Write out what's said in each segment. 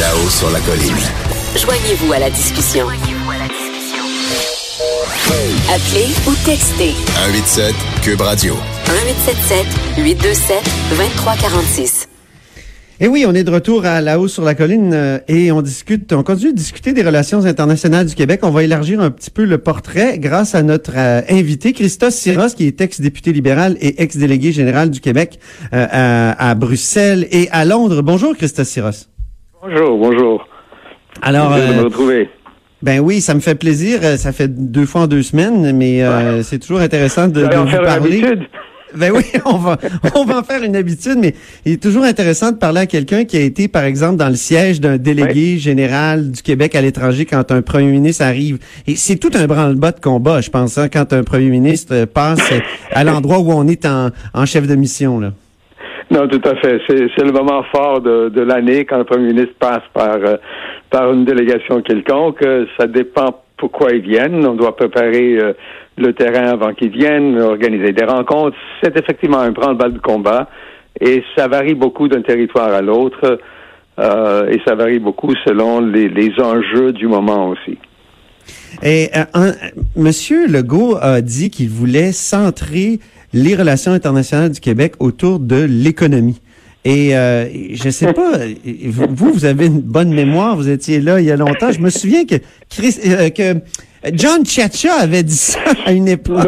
Là-haut sur la colline. Joignez-vous à la discussion. Appelez ou textez 187 Cube Radio. 1877 827 2346. Et oui, on est de retour à la hausse sur la colline euh, et on discute, on continue de discuter des relations internationales du Québec. On va élargir un petit peu le portrait grâce à notre euh, invité, Christos Siros, qui est ex-député libéral et ex-délégué général du Québec euh, à, à Bruxelles et à Londres. Bonjour, Christos Siros. Bonjour, bonjour. Alors, Plaisir de euh, me retrouver. ben oui, ça me fait plaisir. Ça fait deux fois en deux semaines, mais euh, c'est toujours intéressant de, de vous parler. Ben oui, on va, on va en faire une habitude, mais il est toujours intéressant de parler à quelqu'un qui a été, par exemple, dans le siège d'un délégué général du Québec à l'étranger quand un premier ministre arrive. Et c'est tout un branle-bas de combat, je pense, hein, quand un premier ministre euh, passe à l'endroit où on est en, en chef de mission. Là. Non, tout à fait. C'est c'est le moment fort de, de l'année quand le premier ministre passe par, euh, par une délégation quelconque. Euh, Ça dépend pourquoi ils viennent. On doit préparer euh, le terrain avant qu'ils viennent, organiser des rencontres. C'est effectivement un branle-bas de combat et ça varie beaucoup d'un territoire à l'autre euh, et ça varie beaucoup selon les, les enjeux du moment aussi. Et euh, un- Monsieur Legault a dit qu'il voulait centrer les relations internationales du Québec autour de l'économie. Et euh, je sais pas, vous, vous avez une bonne mémoire, vous étiez là il y a longtemps. Je me souviens que Chris, euh, que John Tchatcha avait dit ça à une époque,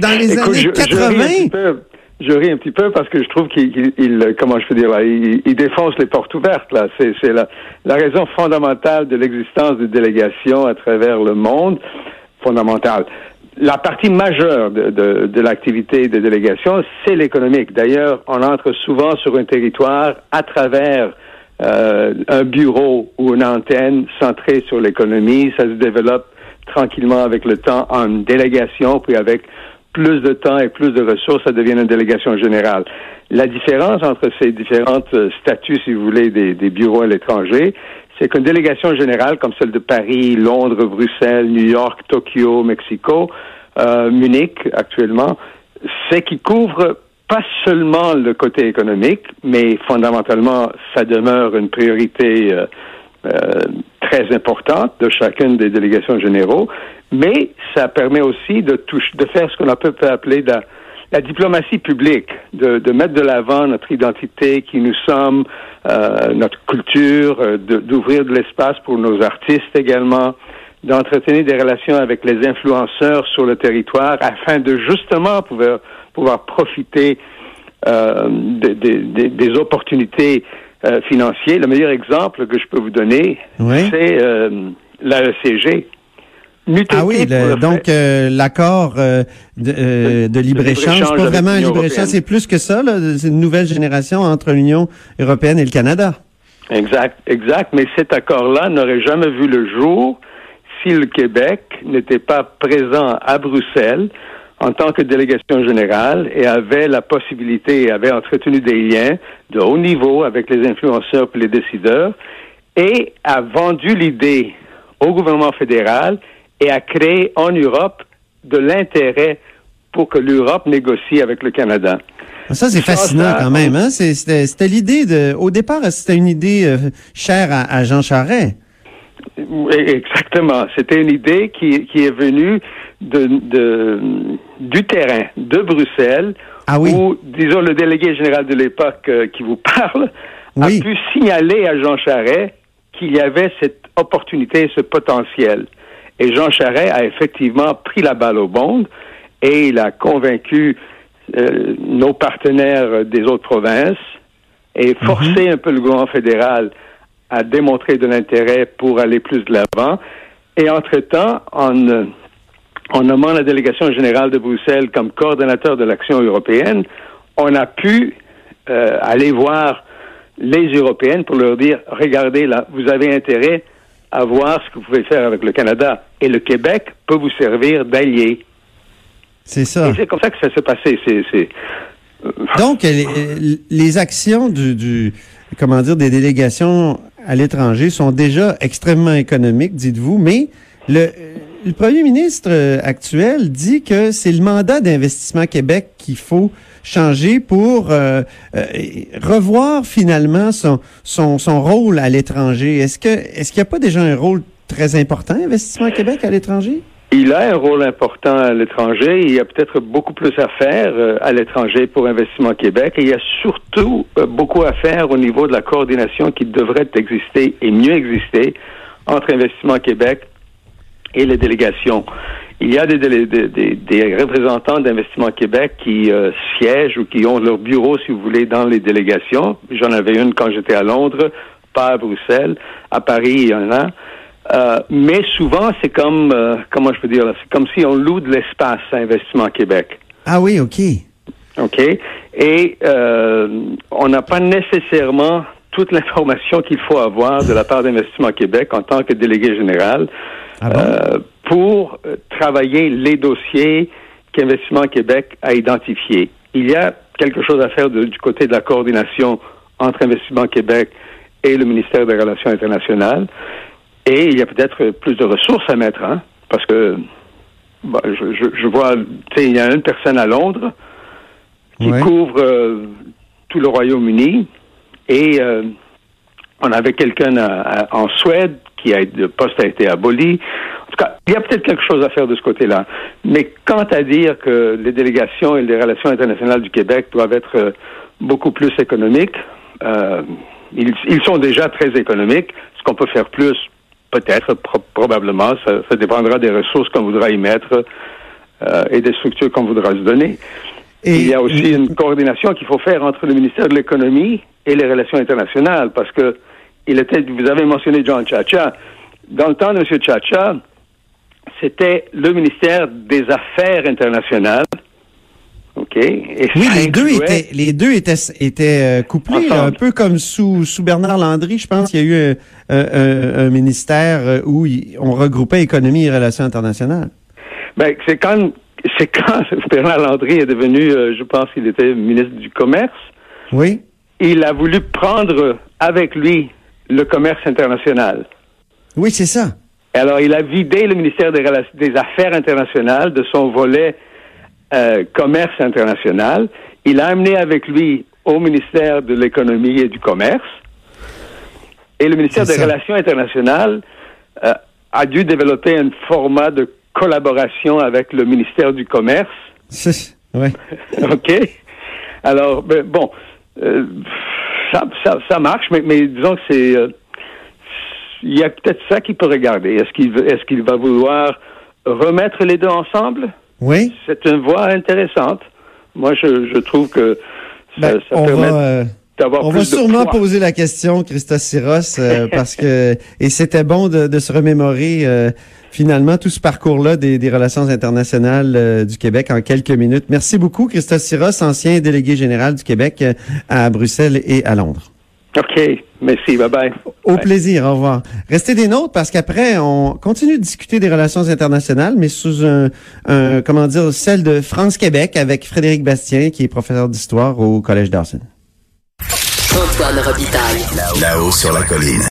dans les Écoute, années je, je ris un 80. petit peu. Je ris un petit peu parce que je trouve qu'il, il- il- comment je peux dire là, il, il défonce les portes ouvertes là. C'est, c'est la, la raison fondamentale de l'existence des délégations à travers le monde, fondamentale. La partie majeure de, de, de l'activité des délégations, c'est l'économique. D'ailleurs, on entre souvent sur un territoire à travers euh, un bureau ou une antenne centrée sur l'économie. Ça se développe tranquillement avec le temps en délégation, puis avec plus de temps et plus de ressources, ça devient une délégation générale. La différence entre ces différents euh, statuts, si vous voulez, des bureaux à l'étranger, c'est qu'une délégation générale comme celle de Paris, Londres, Bruxelles, New York, Tokyo, Mexico, euh, Munich actuellement, c'est qui couvre pas seulement le côté économique, mais fondamentalement, ça demeure une priorité euh, euh, très importante de chacune des délégations généraux, mais ça permet aussi de, toucher, de faire ce qu'on peut appeler la, la diplomatie publique, de, de mettre de l'avant notre identité, qui nous sommes, euh, notre culture, euh, de- d'ouvrir de, l'espace pour nos artistes également, d'entretenir des relations avec les influenceurs sur le territoire afin de justement pouvoir, pouvoir profiter euh, des- des opportunités euh, financières. Le meilleur exemple que je peux vous donner, Oui. c'est euh, la ECG. Ah oui, le- donc euh, l'accord euh, de, euh, de libre-échange, pas vraiment un libre-échange, c'est plus que ça, c'est une nouvelle génération entre l'Union européenne et le Canada. Exact, exact. Mais cet accord-là n'aurait jamais vu le jour si le Québec n'était pas présent à Bruxelles en tant que délégation générale et avait la possibilité, avait entretenu des liens de haut niveau avec les influenceurs et les décideurs et a vendu l'idée au gouvernement fédéral et a créé en Europe de l'intérêt pour que l'Europe négocie avec le Canada. Ça, c'est fascinant quand même. Hein? C'était l'idée de. Au départ, c'était une idée euh, chère à, à Jean Charest. Oui, exactement. C'était une idée qui, qui est venue de, de- du terrain, de Bruxelles, Ah oui. où, disons, le délégué général de l'époque euh, qui vous parle Oui. a pu signaler à Jean Charest qu'il y avait cette opportunité, ce potentiel. Et Jean Charest a effectivement pris la balle au bond et il a convaincu euh, nos partenaires des autres provinces et forcé un peu le gouvernement fédéral à démontrer de l'intérêt pour aller plus de l'avant. Et entre-temps, en, euh, en nommant la délégation générale de Bruxelles comme coordonnateur de l'action européenne, on a pu euh, aller voir les Européennes pour leur dire, regardez là, vous avez intérêt à voir ce que vous pouvez faire avec le Canada. Et le Québec peut vous servir d'allié. C'est ça. Et c'est comme ça que ça s'est passé. C'est, c'est, Donc, les, les actions du, du, comment dire, des délégations à l'étranger sont déjà extrêmement économiques, dites-vous, mais le, le premier ministre actuel dit que c'est le mandat d'investissement Québec qu'il faut changer pour euh, euh, revoir finalement son, son, son rôle à l'étranger. Est-ce que est-ce qu'il n'y a pas déjà un rôle très important, Investissement Québec à l'étranger? Il a un rôle important à l'étranger. Il y a peut-être beaucoup plus à faire euh, à l'étranger pour Investissement Québec. Et il y a surtout euh, beaucoup à faire au niveau de la coordination qui devrait exister et mieux exister entre Investissement Québec et les délégations. Il y a des, des, des, des représentants d'Investissement Québec qui euh, siègent ou qui ont leur bureau, si vous voulez, dans les délégations. J'en avais une quand j'étais à Londres, pas à Bruxelles. À Paris, il y en a. Euh, mais souvent, c'est comme, euh, comment je peux dire, c'est comme si on loue de l'espace à Investissement Québec. Ah oui, OK. OK? Et euh, on n'a pas nécessairement toute l'information qu'il faut avoir de la part d'Investissement Québec en tant que délégué général ah bon? euh, pour euh, travailler les dossiers qu'Investissement Québec a identifiés. Il y a quelque chose à faire de, du côté de la coordination entre Investissement Québec et le ministère des Relations internationales. Et il y a peut-être plus de ressources à mettre, hein, parce que bon, je, je, je, vois, tu sais, il y a une personne à Londres qui Ouais. couvre euh, tout le Royaume-Uni et euh, on avait quelqu'un en Suède qui a le poste a été aboli. En tout cas, il y a peut-être quelque chose à faire de ce côté-là. Mais quant à dire que les délégations et les relations internationales du Québec doivent être euh, beaucoup plus économiques, euh, ils, ils sont déjà très économiques. Ce qu'on peut faire plus, peut-être, pro- probablement, ça, ça dépendra des ressources qu'on voudra y mettre euh, et des structures qu'on voudra se donner. Et- Il y a aussi une coordination qu'il faut faire entre le ministère de l'Économie et les relations internationales, parce que il était, vous avez mentionné John Chacha. Dans le temps de M. Chacha, c'était le ministère des Affaires internationales. OK? Et Oui, les deux étaient, les deux étaient, étaient euh, couplés, là, un peu comme sous, sous Bernard Landry. Je pense qu'il y a eu un, un- un ministère euh, où on regroupait économie et relations internationales. Ben, c'est quand, c'est quand Bernard Landry est devenu, euh, je pense qu'il était ministre du Commerce, Oui. Il a voulu prendre avec lui le commerce international. Oui, c'est ça. Alors, il a vidé le ministère des, Affaires internationales de son volet euh, commerce international. Il a amené avec lui au ministère de l'économie et du commerce. Et le ministère des ça. Relations internationales euh, a dû développer un format de collaboration avec le ministère du commerce. Ouais. OK? Alors, ben, bon, euh, ça, ça, ça marche, mais, mais disons que c'est... euh, il y a peut-être ça qu'il peut regarder. Est-ce qu'il est-ce qu'il va vouloir remettre les deux ensemble? Oui. C'est une voie intéressante. Moi, je, je trouve que ça, Ben, ça on permet va, d'avoir on plus va sûrement poser la question, Christophe Siros, euh, parce que et c'était bon de, de se remémorer euh, finalement tout ce parcours-là des, des relations internationales euh, du Québec en quelques minutes. Merci beaucoup, Christophe Siros, ancien délégué général du Québec euh, à Bruxelles et à Londres. OK. Merci. Bye-bye. Au Bye. plaisir, au revoir. Restez des nôtres parce qu'après, on continue de discuter des relations internationales, mais sous un, un comment dire, celle de France-Québec avec Frédéric Bastien, qui est professeur d'histoire au Collège Dawson. Antoine Robitaille. Là-haut sur la colline.